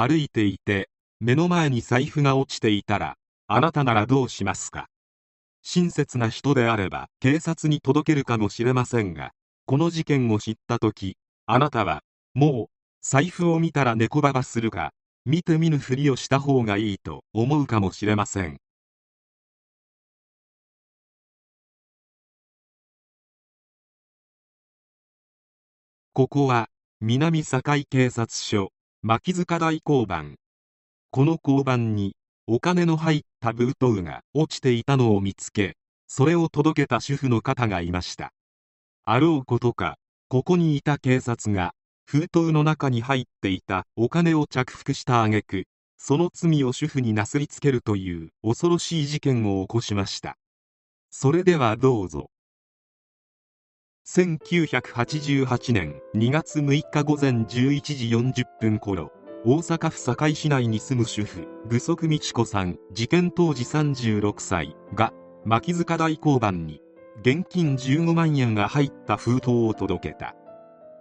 歩いていて、目の前に財布が落ちていたら、あなたならどうしますか？親切な人であれば警察に届けるかもしれませんが、この事件を知ったとき、あなたは、もう、財布を見たら猫ばばするか、見て見ぬふりをした方がいいと思うかもしれません。ここは、南堺警察署。牧塚大交番。この交番にお金の入った封筒が落ちていたのを見つけそれを届けた主婦の方がいました。あろうことかここにいた警察が封筒の中に入っていたお金を着服した挙句その罪を主婦になすりつけるという恐ろしい事件を起こしました。それではどうぞ。1988年2月6日午前11時40分頃大阪府堺市内に住む主婦具足美智子さん事件当時36歳が牧塚大交番に現金15万円が入った封筒を届けた。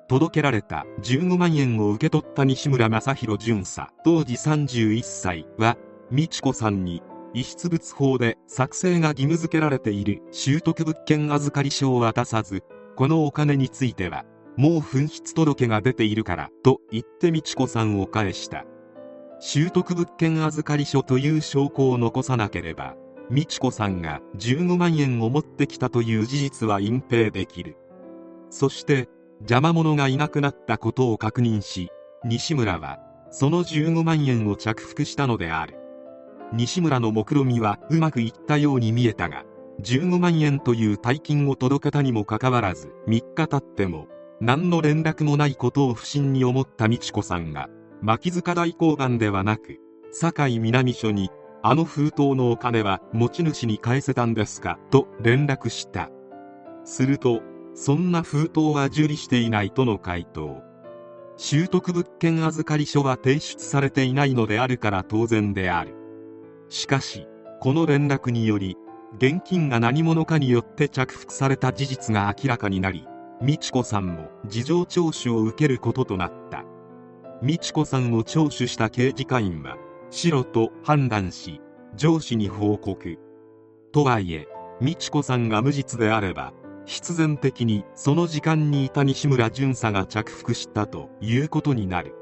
届けられた15万円を受け取った西村正宏巡査当時31歳は美智子さんに遺失物法で作成が義務付けられている習得物件預かり書を渡さずこのお金についてはもう紛失届が出ているからと言って美智子さんを返した。習得物件預かり書という証拠を残さなければ美智子さんが15万円を持ってきたという事実は隠蔽できる。そして邪魔者がいなくなったことを確認し西村はその15万円を着服したのである。西村の目論見はうまくいったように見えたが15万円という大金を届けたにもかかわらず3日経っても何の連絡もないことを不審に思った美智子さんが牧塚大交番ではなく堺南署にあの封筒のお金は持ち主に返せたんですかと連絡した。するとそんな封筒は受理していないとの回答。習得物件預かり書は提出されていないのであるから当然である。しかしこの連絡により現金が何者かによって着服された事実が明らかになり美智子さんも事情聴取を受けることとなった。美智子さんを聴取した刑事課員は白と判断し上司に報告。とはいえ美智子さんが無実であれば必然的にその時間にいた西村巡査が着服したということになる。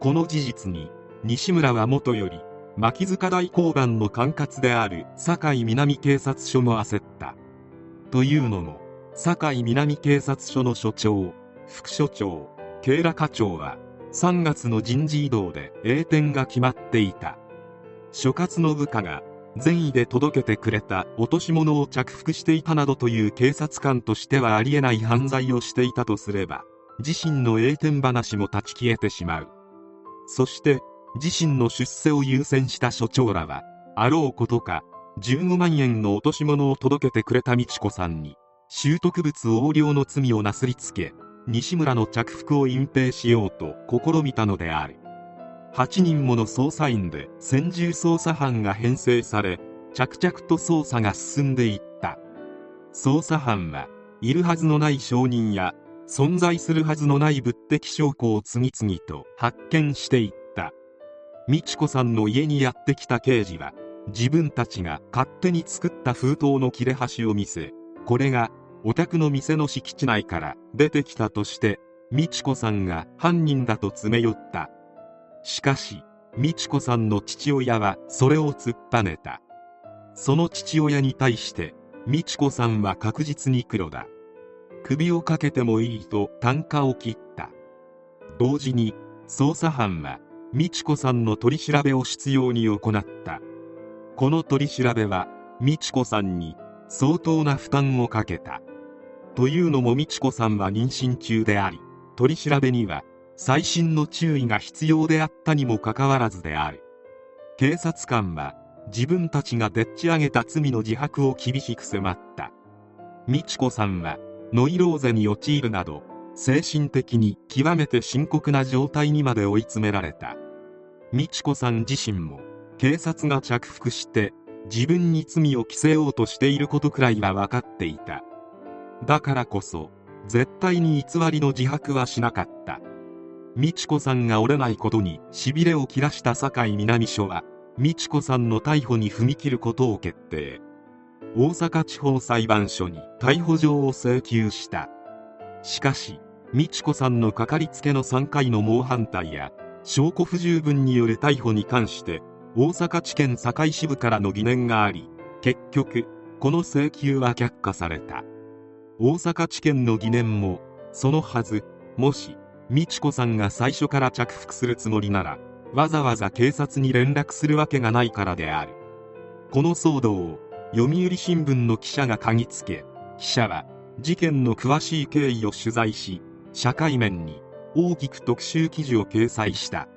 この事実に西村はもとより牧塚大交番の管轄である堺南警察署も焦った。というのも堺南警察署の署長副署長警ら課長は3月の人事異動で栄転が決まっていた。所轄の部下が善意で届けてくれた落とし物を着服していたなどという警察官としてはありえない犯罪をしていたとすれば自身の栄転話も断ち消えてしまう。そして自身の出世を優先した所長らはあろうことか15万円の落とし物を届けてくれた美智子さんに習得物横領の罪をなすりつけ西村の着服を隠蔽しようと試みたのである。8人もの捜査員で専従捜査班が編成され着々と捜査が進んでいった。捜査班はいるはずのない証人や存在するはずのない物的証拠を次々と発見していた。美智子さんの家にやってきた刑事は自分たちが勝手に作った封筒の切れ端を見せこれがお宅の店の敷地内から出てきたとして美智子さんが犯人だと詰め寄った。しかし美智子さんの父親はそれを突っぱねた。その父親に対して美智子さんは確実に黒だ。首をかけてもいいと単価を切った。同時に捜査班は美智子さんの取り調べを執拗に行った。この取り調べは美智子さんに相当な負担をかけた。というのも美智子さんは妊娠中であり取り調べには細心の注意が必要であったにもかかわらずである。警察官は自分たちがでっち上げた罪の自白を厳しく迫った。美智子さんはノイローゼに陥るなど精神的に極めて深刻な状態にまで追い詰められた。美智子さん自身も警察が着服して自分に罪を着せようとしていることくらいは分かっていた。だからこそ絶対に偽りの自白はしなかった。美智子さんが折れないことにしびれを切らした堺南署は美智子さんの逮捕に踏み切ることを決定。大阪地方裁判所に逮捕状を請求した。しかし美智子さんのかかりつけの3回の猛反対や証拠不十分による逮捕に関して大阪地検堺支部からの疑念があり結局この請求は却下された。大阪地検の疑念もそのはず。もし美智子さんが最初から着服するつもりならわざわざ警察に連絡するわけがないからである。この騒動を読売新聞の記者が嗅ぎつけ記者は事件の詳しい経緯を取材し社会面に大きく特集記事を掲載した。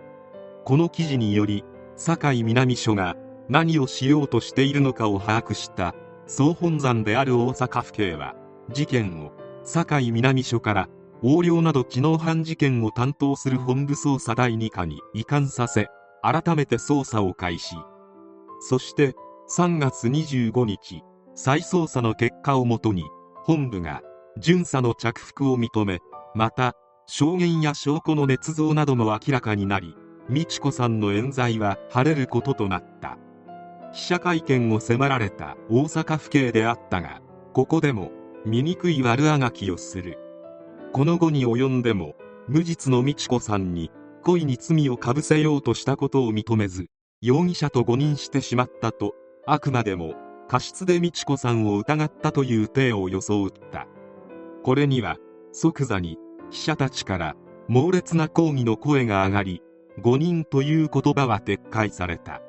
この記事により堺南署が何をしようとしているのかを把握した。総本山である大阪府警は事件を堺南署から横領など知能犯事件を担当する本部捜査第2課に移管させ改めて捜査を開始。そして3月25日再捜査の結果をもとに本部が巡査の着服を認めまた証言や証拠の捏造なども明らかになり美智子さんの冤罪は晴れることとなった。記者会見を迫られた大阪府警であったがここでも醜い悪あがきをする。この後に及んでも無実の美智子さんに故意に罪をかぶせようとしたことを認めず容疑者と誤認してしまったとあくまでも過失で美智子さんを疑ったという体を装った。これには即座に記者たちから猛烈な抗議の声が上がり誤認という言葉は撤回された。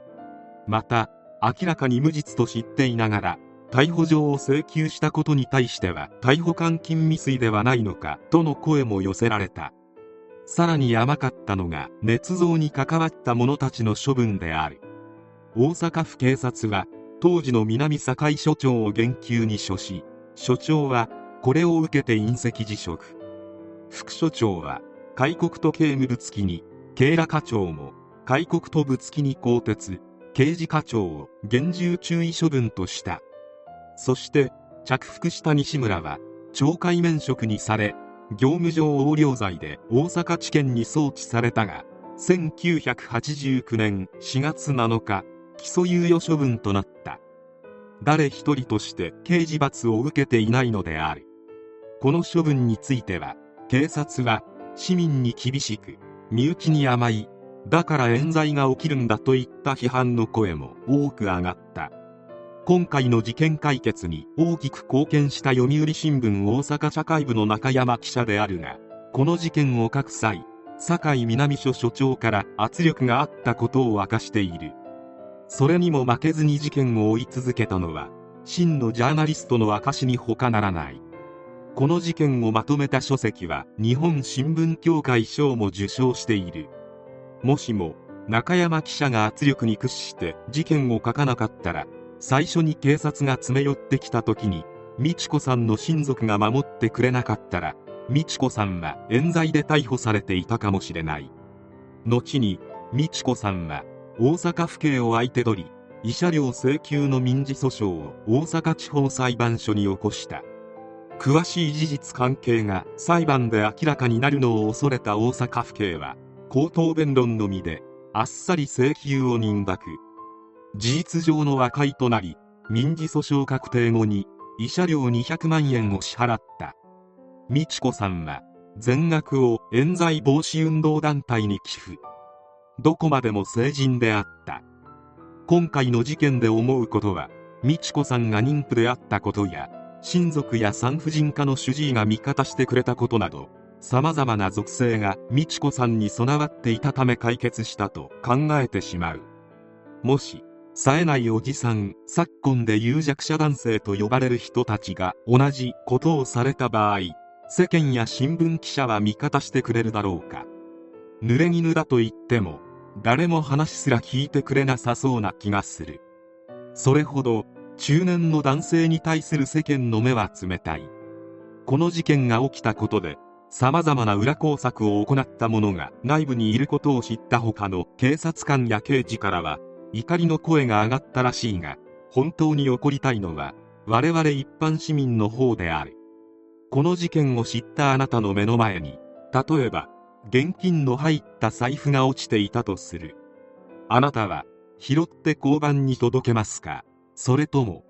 また明らかに無実と知っていながら逮捕状を請求したことに対しては逮捕監禁未遂ではないのかとの声も寄せられた。さらに甘かったのが捏造に関わった者たちの処分である。大阪府警察は当時の南堺署長を言及に処し署長はこれを受けて隕石辞職。副署長は開国と刑務部付きに警ら課長も開国と部付きに更迭刑事課長を厳重注意処分とした。そして着服した西村は懲戒免職にされ業務上横領罪で大阪地検に送致されたが1989年4月7日起訴猶予処分となった。誰一人として刑事罰を受けていないのである。この処分については警察は市民に厳しく身内に甘いだから冤罪が起きるんだといった批判の声も多く上がった。今回の事件解決に大きく貢献した読売新聞大阪社会部の中山記者であるがこの事件を書く際堺南署署長から圧力があったことを明かしている。それにも負けずに事件を追い続けたのは真のジャーナリストの証に他ならない。この事件をまとめた書籍は日本新聞協会賞も受賞している。もしも中山記者が圧力に屈して事件を書かなかったら最初に警察が詰め寄ってきた時に美智子さんの親族が守ってくれなかったら美智子さんは冤罪で逮捕されていたかもしれない。後に美智子さんは大阪府警を相手取り慰謝料請求の民事訴訟を大阪地方裁判所に起こした。詳しい事実関係が裁判で明らかになるのを恐れた大阪府警は口頭弁論のみであっさり請求を認諾。事実上の和解となり民事訴訟確定後に慰謝料200万円を支払った。美智子さんは全額を冤罪防止運動団体に寄付。どこまでも成人であった。今回の事件で思うことは美智子さんが妊婦であったことや親族や産婦人科の主治医が味方してくれたことなど様々な属性が美智子さんに備わっていたため解決したと考えてしまう。もし冴えないおじさん昨今で有弱者男性と呼ばれる人たちが同じことをされた場合世間や新聞記者は味方してくれるだろうか。濡れ衣だと言っても誰も話すら聞いてくれなさそうな気がする。それほど中年の男性に対する世間の目は冷たい。この事件が起きたことで様々な裏工作を行った者が内部にいることを知った他の警察官や刑事からは怒りの声が上がったらしいが本当に起こりたいのは我々一般市民の方である。この事件を知ったあなたの目の前に例えば現金の入った財布が落ちていたとする。あなたは拾って交番に届けますか？それとも